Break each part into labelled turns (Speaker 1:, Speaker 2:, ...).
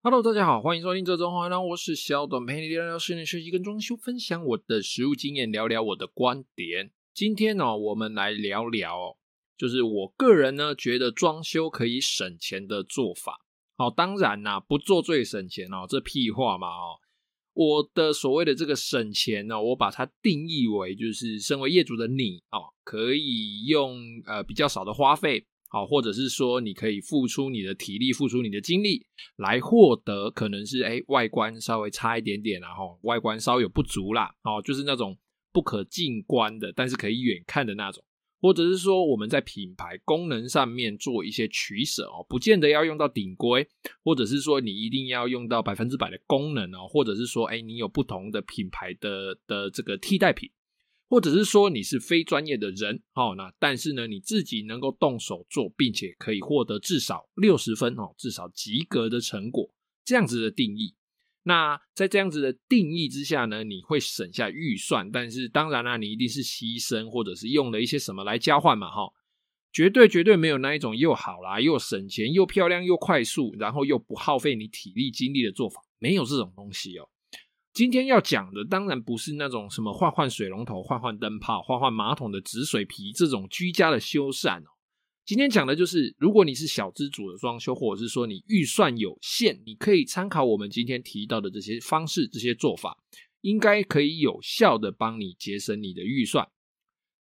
Speaker 1: Hello，大家好，欢迎收听这周话，我是小短，陪你聊聊室内设计跟装修，分享我的实务经验，聊聊我的观点。今天呢、我们来聊聊，就是我个人呢觉得装修可以省钱的做法。好，当然啦，不做最省钱哦，这屁话嘛哦。我的所谓的这个省钱呢，我把它定义为就是身为业主的你哦，可以用呃比较少的花费。好，或者是说，你可以付出你的体力，付出你的精力，来获得可能是诶外观稍微差一点点，然后外观稍有不足啦，哦，就是那种不可近观的，但是可以远看的那种，或者是说我们在品牌功能上面做一些取舍哦，不见得要用到顶规，或者是说你一定要用到百分之百的功能哦，或者是说诶你有不同的品牌的的这个替代品。或者是说你是非专业的人，哦，那但是呢，你自己能够动手做，并且可以获得至少六十分哦，至少及格的成果，这样子的定义。那在这样子的定义之下呢，你会省下预算，但是当然啦，你一定是牺牲或者是用了一些什么来交换嘛，哈，绝对绝对没有那一种又好啦，又省钱又漂亮又快速，然后又不耗费你体力精力的做法，没有这种东西哦。今天要讲的当然不是那种什么换换水龙头、换换灯泡、换换马桶的止水皮这种居家的修缮哦。今天讲的就是，如果你是小资主的装修，或者是说你预算有限，你可以参考我们今天提到的这些方式、这些做法，应该可以有效的帮你节省你的预算。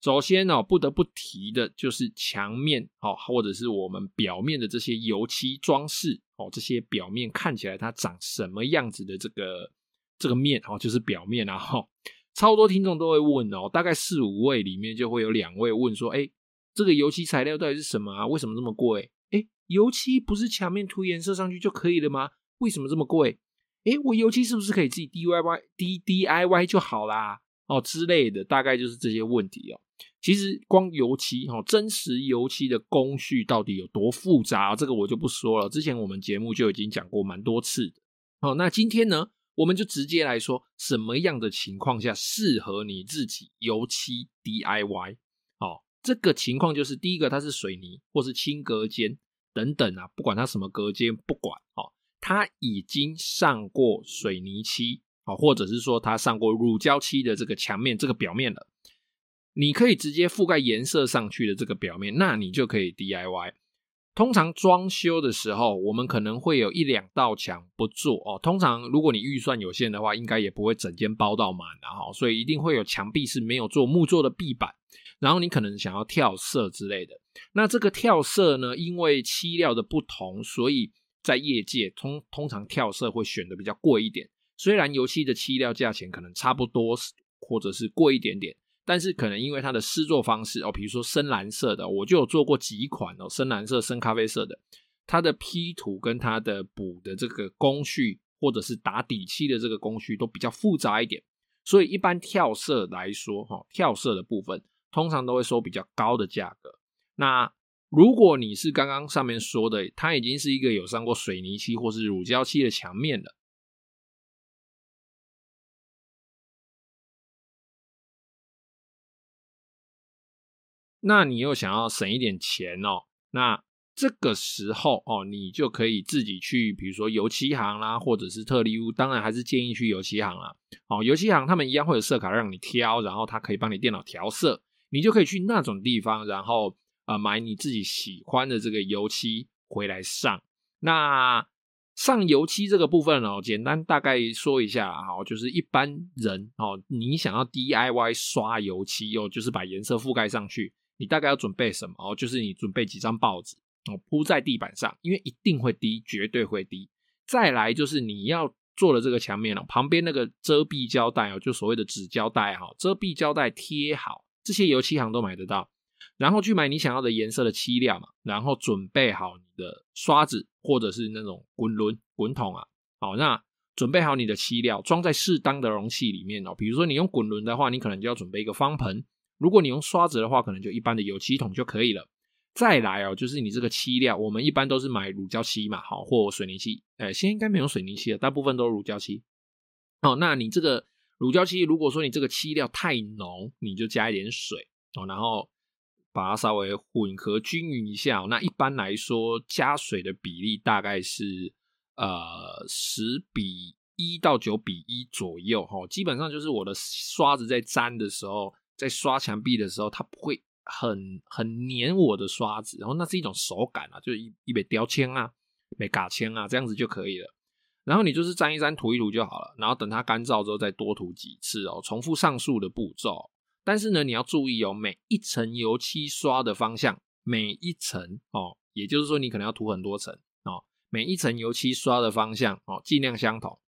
Speaker 1: 首先哦，不得不提的就是墙面哦，或者是我们表面的这些油漆装饰哦，这些表面看起来它长什么样子的这个。这个面哦，就是表面啊，哈，超多听众都会问哦，大概四五位里面就会有两位问说，哎，这个油漆材料到底是什么啊？为什么这么贵？哎，油漆不是墙面涂颜色上去就可以了吗？为什么这么贵？哎，我油漆是不是可以自己 DIY D DIY 就好啦？哦之类的，大概就是这些问题哦。其实光油漆哈，真实油漆的工序到底有多复杂，这个我就不说了。之前我们节目就已经讲过蛮多次的。好，那今天呢？我们就直接来说，什么样的情况下适合你自己油漆 DIY？哦，这个情况就是第一个，它是水泥或是轻隔间等等啊，不管它什么隔间，不管哦，它已经上过水泥漆，哦，或者是说它上过乳胶漆的这个墙面这个表面了，你可以直接覆盖颜色上去的这个表面，那你就可以 DIY。通常装修的时候，我们可能会有一两道墙不做哦。通常如果你预算有限的话，应该也不会整间包到满的哈，所以一定会有墙壁是没有做木做的壁板，然后你可能想要跳色之类的。那这个跳色呢，因为漆料的不同，所以在业界通通常跳色会选的比较贵一点。虽然油漆的漆料价钱可能差不多，或者是贵一点点。但是可能因为它的施作方式哦，比如说深蓝色的，我就有做过几款哦，深蓝色、深咖啡色的，它的 P 图跟它的补的这个工序，或者是打底漆的这个工序都比较复杂一点，所以一般跳色来说，哈，跳色的部分通常都会收比较高的价格。那如果你是刚刚上面说的，它已经是一个有上过水泥漆或是乳胶漆的墙面了。那你又想要省一点钱哦？那这个时候哦，你就可以自己去，比如说油漆行啦，或者是特力屋，当然还是建议去油漆行啦。哦，油漆行他们一样会有色卡让你挑，然后他可以帮你电脑调色，你就可以去那种地方，然后呃买你自己喜欢的这个油漆回来上。那上油漆这个部分哦，简单大概说一下哈，就是一般人哦，你想要 DIY 刷油漆哦，就是把颜色覆盖上去。你大概要准备什么哦？就是你准备几张报纸哦，铺在地板上，因为一定会滴，绝对会滴。再来就是你要做的这个墙面哦，旁边那个遮蔽胶带哦，就所谓的纸胶带哈，遮蔽胶带贴好，这些油漆行都买得到。然后去买你想要的颜色的漆料嘛，然后准备好你的刷子或者是那种滚轮滚筒啊，好，那准备好你的漆料，装在适当的容器里面哦。比如说你用滚轮的话，你可能就要准备一个方盆。如果你用刷子的话，可能就一般的油漆桶就可以了。再来哦，就是你这个漆料，我们一般都是买乳胶漆嘛，好，或水泥漆。呃，现在应该没有水泥漆了，大部分都是乳胶漆。好，那你这个乳胶漆，如果说你这个漆料太浓，你就加一点水哦，然后把它稍微混合均匀一下。那一般来说，加水的比例大概是呃十比一到九比一左右哈，基本上就是我的刷子在粘的时候，在刷墙壁的时候，它不会很很黏我的刷子，然后那是一种手感啊，就是一一笔雕签啊，没嘎签啊，这样子就可以了。然后你就是沾一沾、涂一涂就好了，然后等它干燥之后再多涂几次哦，重复上述的步骤。但是呢，你要注意哦，每一层油漆刷的方向，每一层哦，也就是说你可能要涂很多层哦，每一层油漆刷的方向哦，尽量相同。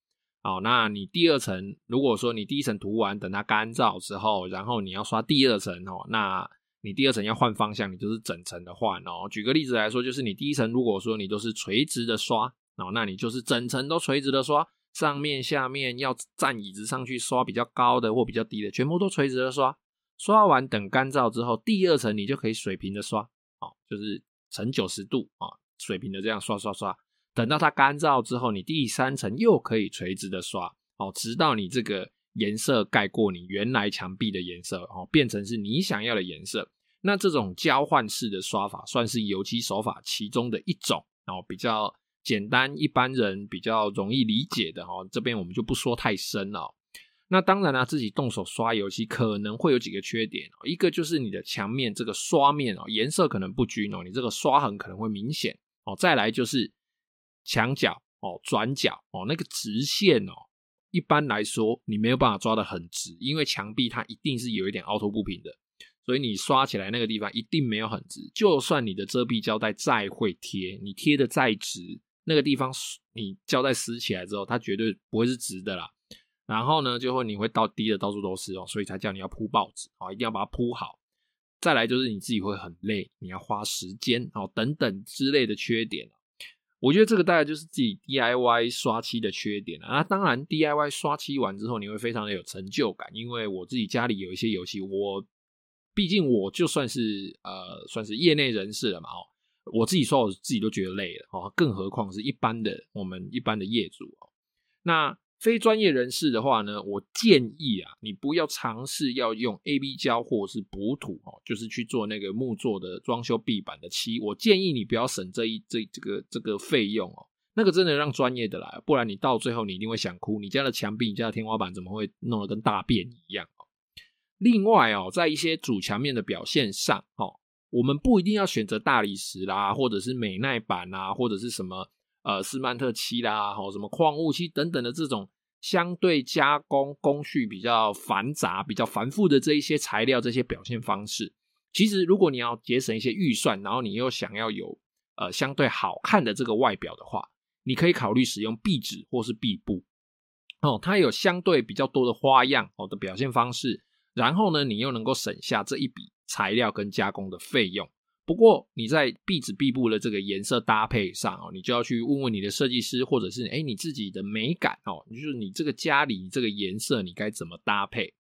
Speaker 1: 好，那你第二层，如果说你第一层涂完，等它干燥之后，然后你要刷第二层哦，那你第二层要换方向，你就是整层的换哦。举个例子来说，就是你第一层如果说你都是垂直的刷哦，那你就是整层都垂直的刷，上面下面要站椅子上去刷比较高的或比较低的，全部都垂直的刷。刷完等干燥之后，第二层你就可以水平的刷，哦，就是呈九十度啊，水平的这样刷刷刷。等到它干燥之后，你第三层又可以垂直的刷，哦，直到你这个颜色盖过你原来墙壁的颜色，哦，变成是你想要的颜色。那这种交换式的刷法算是油漆手法其中的一种，哦，比较简单，一般人比较容易理解的，哦，这边我们就不说太深了。那当然啦，自己动手刷油漆可能会有几个缺点哦，一个就是你的墙面这个刷面哦，颜色可能不均哦，你这个刷痕可能会明显哦。再来就是墙角哦、转角哦，那个直线哦，一般来说你没有办法抓得很直，因为墙壁它一定是有一点凹凸不平的，所以你刷起来那个地方一定没有很直。就算你的遮蔽胶带再会贴，你贴的再直，那个地方你胶带撕起来之后，它绝对不会是直的啦。然后呢，就会你会到滴的到处都是哦，所以才叫你要铺报纸哦，一定要把它铺好。再来就是你自己会很累，你要花时间哦，等等之类的缺点。我觉得这个大概就是自己 DIY 刷漆的缺点啊。当然，DIY 刷漆完之后，你会非常的有成就感，因为我自己家里有一些油漆，我毕竟我就算是呃算是业内人士了嘛哦，我自己刷我自己都觉得累了哦，更何况是一般的我们一般的业主哦，那。非专业人士的话呢，我建议啊，你不要尝试要用 AB 胶或者是补土哦，就是去做那个木作的装修壁板的漆。我建议你不要省这一这这个这个费用哦，那个真的让专业的来，不然你到最后你一定会想哭。你家的墙壁、你家的天花板怎么会弄得跟大便一样哦？另外哦，在一些主墙面的表现上哦，我们不一定要选择大理石啦，或者是美耐板啦，或者是什么。呃，斯曼特漆啦，吼，什么矿物漆等等的这种相对加工工序比较繁杂、比较繁复的这一些材料，这些表现方式，其实如果你要节省一些预算，然后你又想要有呃相对好看的这个外表的话，你可以考虑使用壁纸或是壁布哦，它有相对比较多的花样哦的表现方式，然后呢，你又能够省下这一笔材料跟加工的费用。不过你在壁纸壁布的这个颜色搭配上哦，你就要去问问你的设计师，或者是诶你自己的美感哦，就是你这个家里这个颜色你该怎么搭配。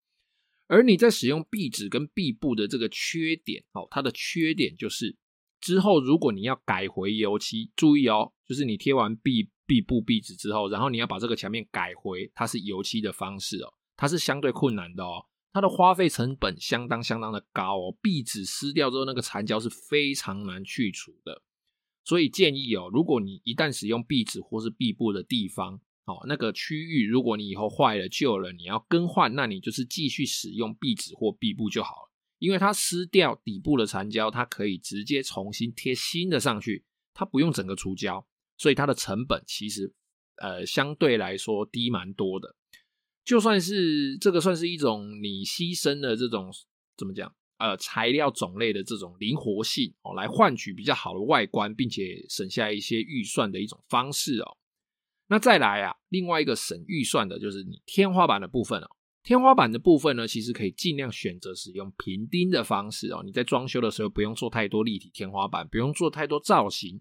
Speaker 1: 而你在使用壁纸跟壁布的这个缺点哦，它的缺点就是之后如果你要改回油漆，注意哦，就是你贴完壁壁布壁纸之后，然后你要把这个墙面改回它是油漆的方式哦，它是相对困难的哦。它的花费成本相当相当的高哦，壁纸撕掉之后，那个残胶是非常难去除的，所以建议哦，如果你一旦使用壁纸或是壁布的地方，哦，那个区域如果你以后坏了旧了，你要更换，那你就是继续使用壁纸或壁布就好了，因为它撕掉底部的残胶，它可以直接重新贴新的上去，它不用整个除胶，所以它的成本其实呃相对来说低蛮多的。就算是这个算是一种你牺牲的这种怎么讲呃材料种类的这种灵活性哦，来换取比较好的外观，并且省下一些预算的一种方式哦。那再来啊，另外一个省预算的就是你天花板的部分哦。天花板的部分呢，其实可以尽量选择使用平钉的方式哦。你在装修的时候不用做太多立体天花板，不用做太多造型，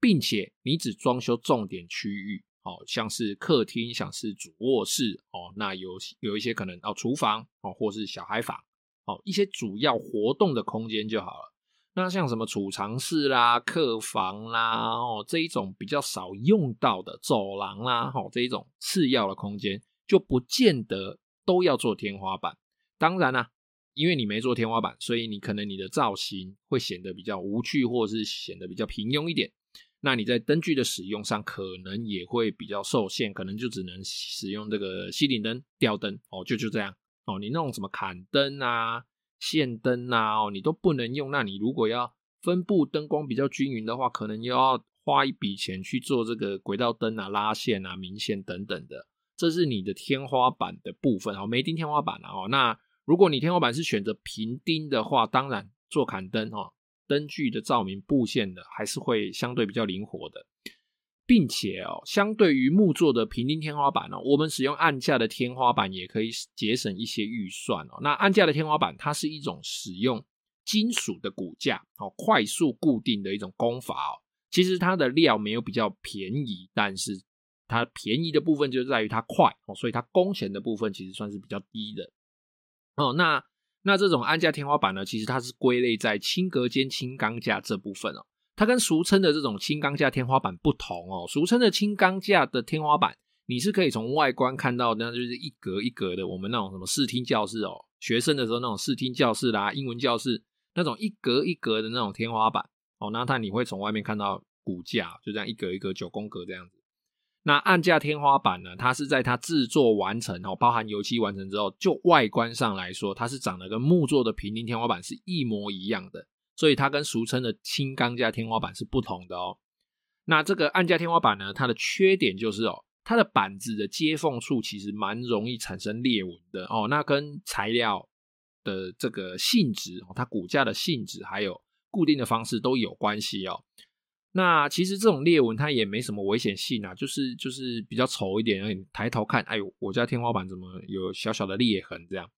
Speaker 1: 并且你只装修重点区域。哦，像是客厅，像是主卧室，哦，那有有一些可能哦，厨房哦，或是小孩房，哦，一些主要活动的空间就好了。那像什么储藏室啦、客房啦，哦，这一种比较少用到的走廊啦，哦，这一种次要的空间，就不见得都要做天花板。当然啦、因为你没做天花板，所以你可能你的造型会显得比较无趣，或者是显得比较平庸一点。那你在灯具的使用上可能也会比较受限，可能就只能使用这个吸顶灯、吊灯哦，就就这样哦。你那种什么坎灯啊、线灯啊，哦，你都不能用。那你如果要分布灯光比较均匀的话，可能又要花一笔钱去做这个轨道灯啊、拉线啊、明线等等的。这是你的天花板的部分哦，没钉天花板哦。那如果你天花板是选择平钉的话，当然做坎灯哦。灯具的照明布线的还是会相对比较灵活的，并且哦，相对于木做的平钉天花板哦，我们使用按架的天花板也可以节省一些预算哦。那按架的天花板它是一种使用金属的骨架哦，快速固定的一种工法哦。其实它的料没有比较便宜，但是它便宜的部分就在于它快哦，所以它工钱的部分其实算是比较低的哦。那那这种按架天花板呢，其实它是归类在轻隔间轻钢架这部分哦。它跟俗称的这种轻钢架天花板不同哦。俗称的轻钢架的天花板，你是可以从外观看到，那就是一格一格的。我们那种什么视听教室哦，学生的时候那种视听教室啦、英文教室那种一格一格的那种天花板哦。那它你会从外面看到骨架，就这样一格一格九宫格这样子。那按架天花板呢？它是在它制作完成哦，包含油漆完成之后，就外观上来说，它是长得跟木做的平钉天花板是一模一样的，所以它跟俗称的轻钢架天花板是不同的哦。那这个按架天花板呢，它的缺点就是哦，它的板子的接缝处其实蛮容易产生裂纹的哦。那跟材料的这个性质哦，它骨架的性质还有固定的方式都有关系哦。那其实这种裂纹它也没什么危险性啊，就是就是比较丑一点，而你抬头看，哎呦，我家天花板怎么有小小的裂痕这样？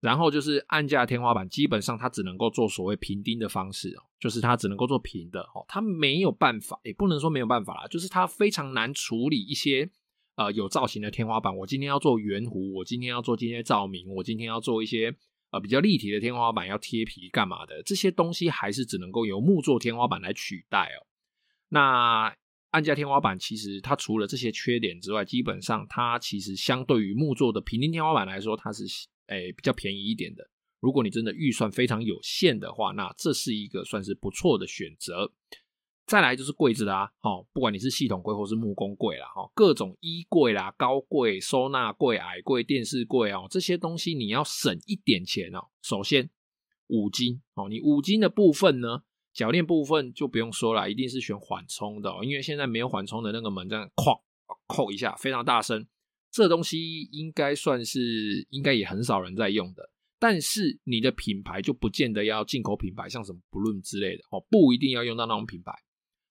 Speaker 1: 然后就是按架天花板，基本上它只能够做所谓平钉的方式哦，就是它只能够做平的哦，它没有办法，也不能说没有办法啦，就是它非常难处理一些呃有造型的天花板。我今天要做圆弧，我今天要做今天照明，我今天要做一些呃比较立体的天花板，要贴皮干嘛的？这些东西还是只能够由木作天花板来取代哦。那按架天花板其实它除了这些缺点之外，基本上它其实相对于木作的平钉天花板来说，它是诶、比较便宜一点的。如果你真的预算非常有限的话，那这是一个算是不错的选择。再来就是柜子啦，哦，不管你是系统柜或是木工柜啦，哈，各种衣柜啦、高柜、收纳柜、矮柜、电视柜哦，这些东西你要省一点钱哦。首先五金哦，你五金的部分呢？铰链部分就不用说了，一定是选缓冲的哦，因为现在没有缓冲的那个门这样哐扣一下，非常大声，这东西应该算是应该也很少人在用的。但是你的品牌就不见得要进口品牌，像什么 Blum 之类的哦，不一定要用到那种品牌，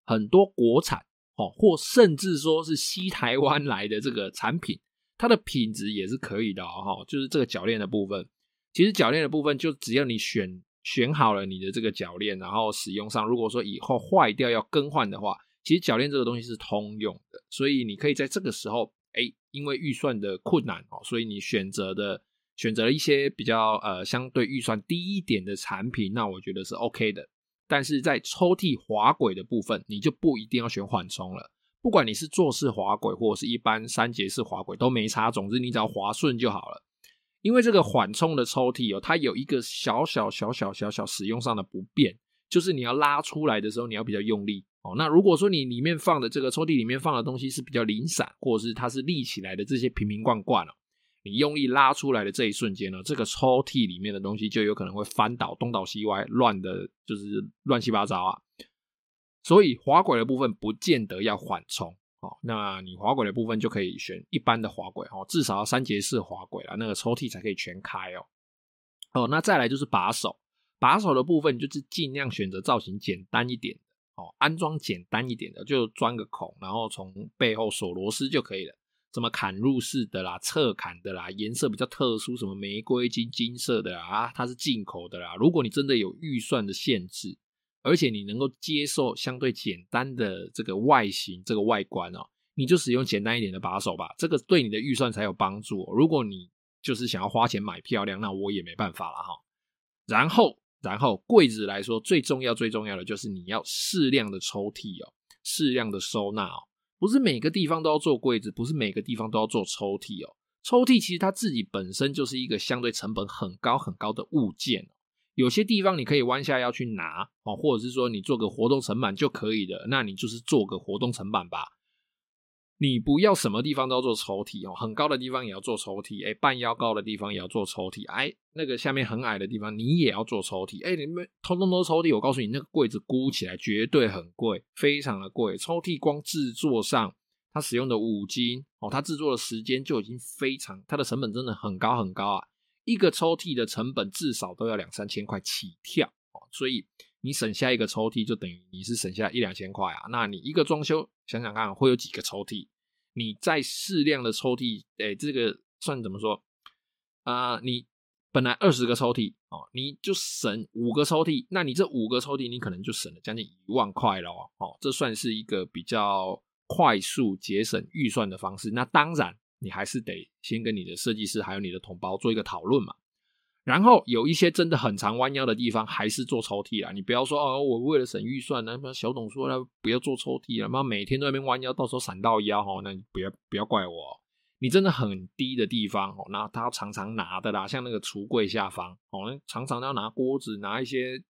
Speaker 1: 很多国产哦，或甚至说是西台湾来的这个产品，它的品质也是可以的哦。就是这个铰链的部分，其实铰链的部分就只要你选。选好了你的这个铰链，然后使用上，如果说以后坏掉要更换的话，其实铰链这个东西是通用的，所以你可以在这个时候，哎，因为预算的困难哦，所以你选择的选择了一些比较呃相对预算低一点的产品，那我觉得是 OK 的。但是在抽屉滑轨的部分，你就不一定要选缓冲了，不管你是坐式滑轨或者是一般三节式滑轨都没差，总之你只要滑顺就好了。因为这个缓冲的抽屉哦，它有一个小小小小小小使用上的不便，就是你要拉出来的时候，你要比较用力哦。那如果说你里面放的这个抽屉里面放的东西是比较零散，或者是它是立起来的这些瓶瓶罐罐哦，你用力拉出来的这一瞬间呢，这个抽屉里面的东西就有可能会翻倒，东倒西歪，乱的就是乱七八糟啊。所以滑轨的部分不见得要缓冲。好，那你滑轨的部分就可以选一般的滑轨哦，至少要三节式滑轨啦，那个抽屉才可以全开哦。哦，那再来就是把手，把手的部分就是尽量选择造型简单一点的哦，安装简单一点的，就钻个孔，然后从背后锁螺丝就可以了。什么砍入式的啦，侧砍的啦，颜色比较特殊，什么玫瑰金、金色的啦，啊，它是进口的啦。如果你真的有预算的限制。而且你能够接受相对简单的这个外形，这个外观哦，你就使用简单一点的把手吧，这个对你的预算才有帮助哦。如果你就是想要花钱买漂亮，那我也没办法了哈。然后，然后柜子来说，最重要最重要的就是你要适量的抽屉哦，适量的收纳哦，不是每个地方都要做柜子，不是每个地方都要做抽屉哦。抽屉其实它自己本身就是一个相对成本很高很高的物件。有些地方你可以弯下腰去拿哦，或者是说你做个活动层板就可以的，那你就是做个活动层板吧。你不要什么地方都要做抽屉哦，很高的地方也要做抽屉，哎，半腰高的地方也要做抽屉，哎，那个下面很矮的地方你也要做抽屉，哎，你们通通都抽屉，我告诉你，那个柜子估起来绝对很贵，非常的贵。抽屉光制作上，它使用的五金哦，它制作的时间就已经非常，它的成本真的很高很高啊，一个抽屉的成本至少都要两三千块起跳哦，所以你省下一个抽屉，就等于你是省下一两千块啊，那你一个装修。想想看，会有几个抽屉？你再适量的抽屉，哎，这个算怎么说啊、你本来二十个抽屉哦，你就省五个抽屉，那你这五个抽屉，你可能就省了将近一万块了哦。这算是一个比较快速节省预算的方式。那当然，你还是得先跟你的设计师还有你的同胞做一个讨论嘛。然后有一些真的很常弯腰的地方，还是做抽屉啊。你不要说哦，我为了省预算呢，小董说了不要做抽屉了，妈每天都在那边弯腰，到时候闪到腰哦，那你不要不要怪我。你真的很低的地方哦，那他常常拿的啦，像那个橱柜下方哦，常常要拿锅子、拿一些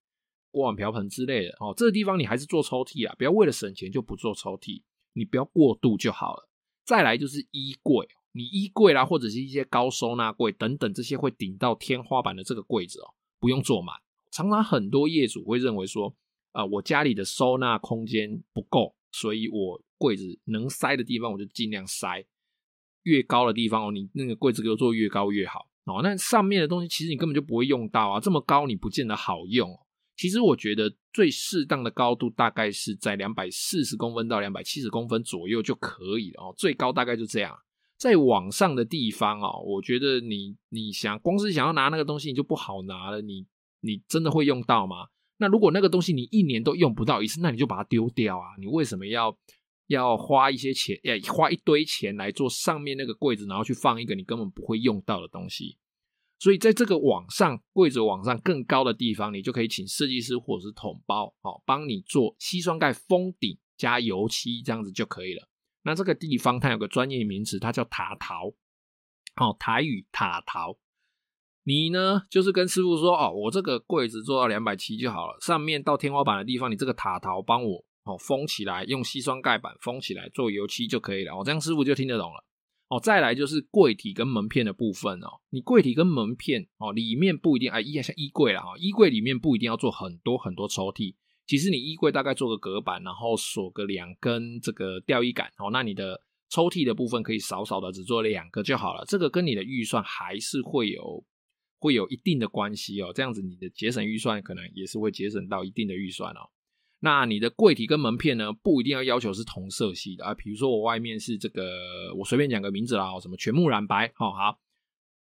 Speaker 1: 锅碗瓢盆之类的哦，这个地方你还是做抽屉啊，不要为了省钱就不做抽屉，你不要过度就好了。再来就是衣柜。你衣柜啦，或者是一些高收纳柜等等，这些会顶到天花板的这个柜子哦，不用做满。常常很多业主会认为说，啊、我家里的收纳空间不够，所以我柜子能塞的地方我就尽量塞。越高的地方哦，你那个柜子给我做越高越好哦。那上面的东西其实你根本就不会用到啊，这么高你不见得好用。其实我觉得最适当的高度大概是在两百四十公分到两百七十公分左右就可以了哦，最高大概就这样。在网上的地方哦，我觉得你你想光是想要拿那个东西，你就不好拿了。你你真的会用到吗？那如果那个东西你一年都用不到一次，那你就把它丢掉啊！你为什么要要花一些钱，要花一堆钱来做上面那个柜子，然后去放一个你根本不会用到的东西？所以在这个网上柜子网上更高的地方，你就可以请设计师或者是桶包哦，帮你做矽酸钙封顶加油漆，这样子就可以了。那这个地方它有个专业名词，它叫塔陶，哦，台语塔陶。你呢，就是跟师傅说，哦，我这个柜子做到两百七就好了，上面到天花板的地方，你这个塔陶帮我哦封起来，用矽酸盖板封起来做油漆就可以了。哦，这样师傅就听得懂了。哦，再来就是柜体跟门片的部分哦，你柜体跟门片哦里面不一定啊，衣像衣柜啦，哈，衣柜里面不一定要做很多很多抽屉。其实你衣柜大概做个隔板，然后锁个两根这个吊衣杆哦，那你的抽屉的部分可以少少的只做两个就好了。这个跟你的预算还是会有会有一定的关系哦。这样子你的节省预算可能也是会节省到一定的预算哦。那你的柜体跟门片呢，不一定要要求是同色系的啊。比如说我外面是这个，我随便讲个名字啦，什么全木染白，好好，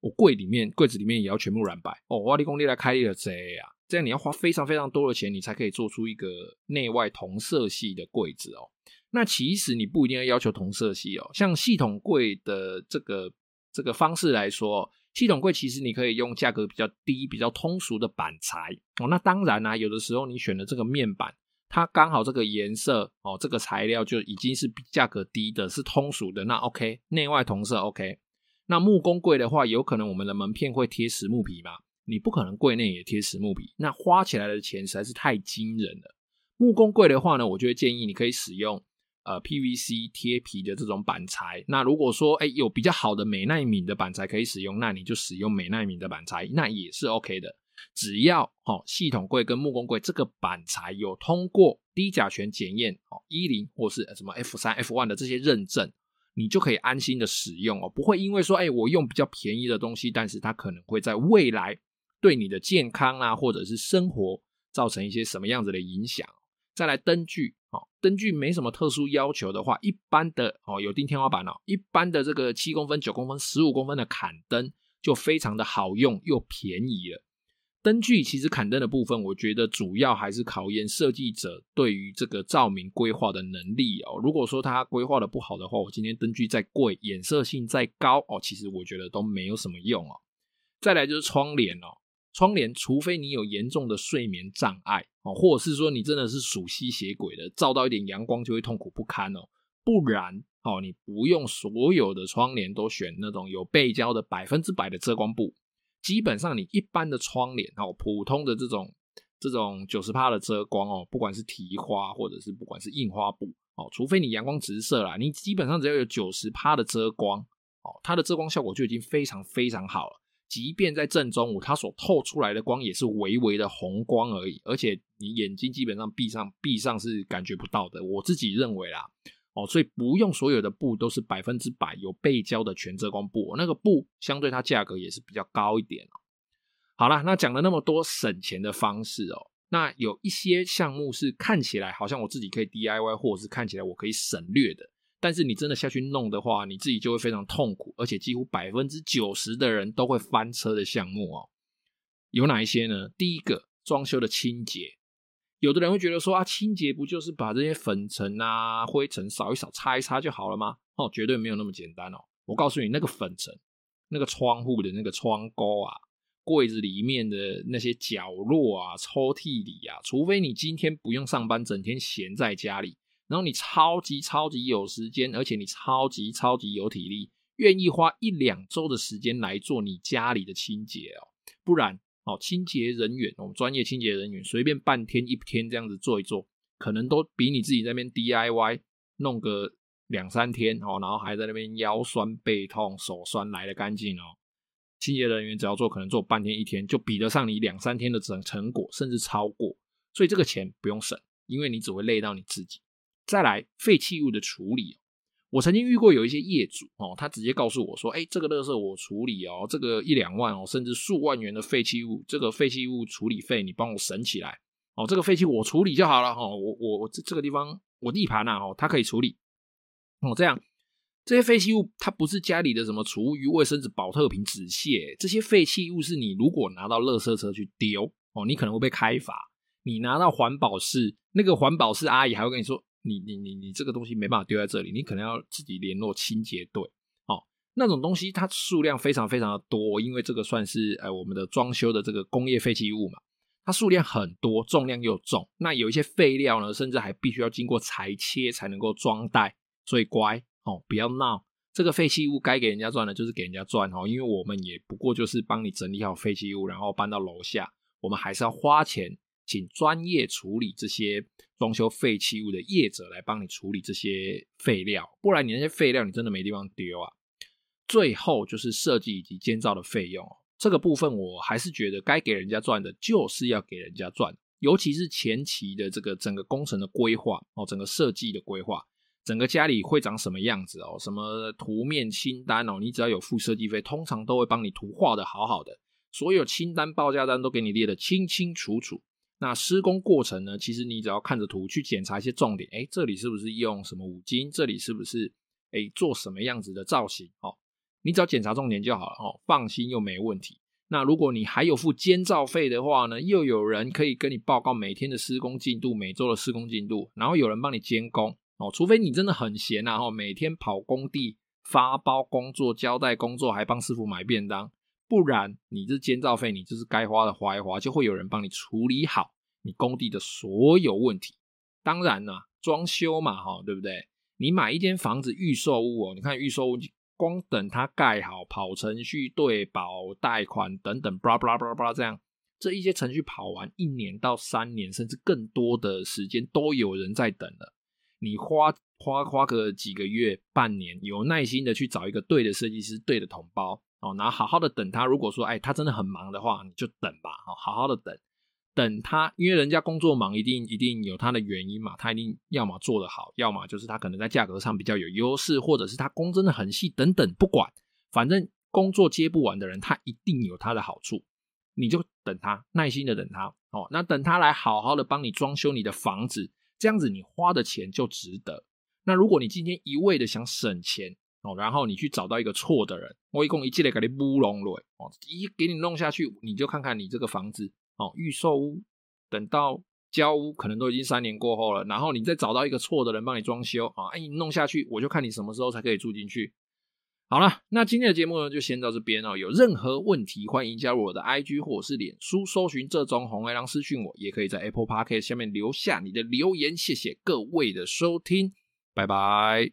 Speaker 1: 我柜里面柜子里面也要全木染白哦。我立功力来开立了这样。这样你要花非常非常多的钱，你才可以做出一个内外同色系的柜子哦。那其实你不一定要要求同色系哦。像系统柜的这个这个方式来说，系统柜其实你可以用价格比较低、比较通俗的板材哦。那当然啊，有的时候你选的这个面板，它刚好这个颜色哦，这个材料就已经是比价格低的，是通俗的。那 OK，内外同色 OK。那木工柜的话，有可能我们的门片会贴实木皮嘛？你不可能柜内也贴实木皮，那花起来的钱实在是太惊人了。木工柜的话呢，我就会建议你可以使用呃 PVC 贴皮的这种板材。那如果说哎有比较好的美耐敏的板材可以使用，那你就使用美耐敏的板材，那也是 OK 的。只要哦系统柜跟木工柜这个板材有通过低甲醛检验哦一零或是什么 F 三 F one 的这些认证，你就可以安心的使用哦，不会因为说哎我用比较便宜的东西，但是它可能会在未来。对你的健康啊，或者是生活造成一些什么样子的影响？再来灯具，哦，灯具没什么特殊要求的话，一般的哦有钉天花板哦，一般的这个七公分、九公分、十五公分的砍灯就非常的好用又便宜了。灯具其实砍灯的部分，我觉得主要还是考验设计者对于这个照明规划的能力哦。如果说他规划的不好的话，我今天灯具再贵，颜色性再高哦，其实我觉得都没有什么用哦。再来就是窗帘哦。窗帘，除非你有严重的睡眠障碍哦，或者是说你真的是属吸血鬼的，照到一点阳光就会痛苦不堪哦。不然哦，你不用所有的窗帘都选那种有背胶的百分之百的遮光布，基本上你一般的窗帘哦，普通的这种这种九十趴的遮光哦，不管是提花或者是不管是印花布哦，除非你阳光直射啦，你基本上只要有九十趴的遮光哦，它的遮光效果就已经非常非常好了。即便在正中午，它所透出来的光也是微微的红光而已，而且你眼睛基本上闭上闭上是感觉不到的。我自己认为啦，哦，所以不用所有的布都是百分之百有背胶的全遮光布，那个布相对它价格也是比较高一点。好啦，那讲了那么多省钱的方式哦，那有一些项目是看起来好像我自己可以 DIY，或者是看起来我可以省略的。但是你真的下去弄的话，你自己就会非常痛苦，而且几乎百分之九十的人都会翻车的项目哦。有哪一些呢？第一个，装修的清洁，有的人会觉得说啊，清洁不就是把这些粉尘啊、灰尘扫一扫、擦一擦就好了吗？哦，绝对没有那么简单哦。我告诉你，那个粉尘，那个窗户的那个窗钩啊，柜子里面的那些角落啊、抽屉里啊，除非你今天不用上班，整天闲在家里。然后你超级超级有时间，而且你超级超级有体力，愿意花一两周的时间来做你家里的清洁哦。不然哦，清洁人员，我们专业清洁人员随便半天一天这样子做一做，可能都比你自己在那边 DIY 弄个两三天哦，然后还在那边腰酸背痛手酸来得干净哦。清洁人员只要做，可能做半天一天，就比得上你两三天的整成果，甚至超过。所以这个钱不用省，因为你只会累到你自己。再来废弃物的处理，我曾经遇过有一些业主哦，他直接告诉我说：“哎，这个垃圾我处理哦，这个一两万哦，甚至数万元的废弃物，这个废弃物处理费你帮我省起来哦，这个废弃物我处理就好了哈，我我我这这个地方我地盘呐哦，它可以处理哦，这样这些废弃物它不是家里的什么厨余、卫生纸、宝特瓶、纸屑，这些废弃物是你如果拿到垃圾车去丢哦，你可能会被开罚。你拿到环保室，那个环保室阿姨还会跟你说。”你你你你这个东西没办法丢在这里，你可能要自己联络清洁队哦。那种东西它数量非常非常的多，因为这个算是呃我们的装修的这个工业废弃物嘛，它数量很多，重量又重。那有一些废料呢，甚至还必须要经过裁切才能够装袋。所以乖哦，不要闹，这个废弃物该给人家赚的，就是给人家赚哦。因为我们也不过就是帮你整理好废弃物，然后搬到楼下，我们还是要花钱。请专业处理这些装修废弃物的业者来帮你处理这些废料，不然你那些废料你真的没地方丢啊。最后就是设计以及建造的费用，这个部分我还是觉得该给人家赚的就是要给人家赚，尤其是前期的这个整个工程的规划哦，整个设计的规划，整个家里会长什么样子哦，什么图面清单哦，你只要有付设计费，通常都会帮你图画的好好的，所有清单报价单都给你列得清清楚楚。那施工过程呢？其实你只要看着图去检查一些重点，哎，这里是不是用什么五金？这里是不是哎做什么样子的造型？哦，你只要检查重点就好了哦，放心又没问题。那如果你还有付监造费的话呢，又有人可以跟你报告每天的施工进度、每周的施工进度，然后有人帮你监工哦。除非你真的很闲啊，哦，每天跑工地发包工作、交代工作，还帮师傅买便当，不然你这监造费你就是该花的花一花，就会有人帮你处理好。你工地的所有问题，当然啦，装修嘛，哈，对不对？你买一间房子预售屋哦，你看预售屋，光等它盖好、跑程序、对保、贷款等等，巴拉巴拉巴拉巴拉这样，这一些程序跑完，一年到三年，甚至更多的时间都有人在等了。你花花花个几个月、半年，有耐心的去找一个对的设计师、对的同包哦，然后好好的等他。如果说，哎，他真的很忙的话，你就等吧，好好的等。等他，因为人家工作忙，一定一定有他的原因嘛。他一定要么做得好，要么就是他可能在价格上比较有优势，或者是他工真的很细，等等，不管，反正工作接不完的人，他一定有他的好处。你就等他，耐心的等他哦。那等他来好好的帮你装修你的房子，这样子你花的钱就值得。那如果你今天一味的想省钱哦，然后你去找到一个错的人，我一共一记得给你乌龙了哦，一给你弄下去，你就看看你这个房子。哦，预售屋等到交屋可能都已经三年过后了，然后你再找到一个错的人帮你装修啊，哎，弄下去，我就看你什么时候才可以住进去。好了，那今天的节目呢就先到这边哦。有任何问题，欢迎加入我的 IG 或者是脸书，搜寻这种红黑狼私讯我，也可以在 Apple Podcast 下面留下你的留言。谢谢各位的收听，拜拜。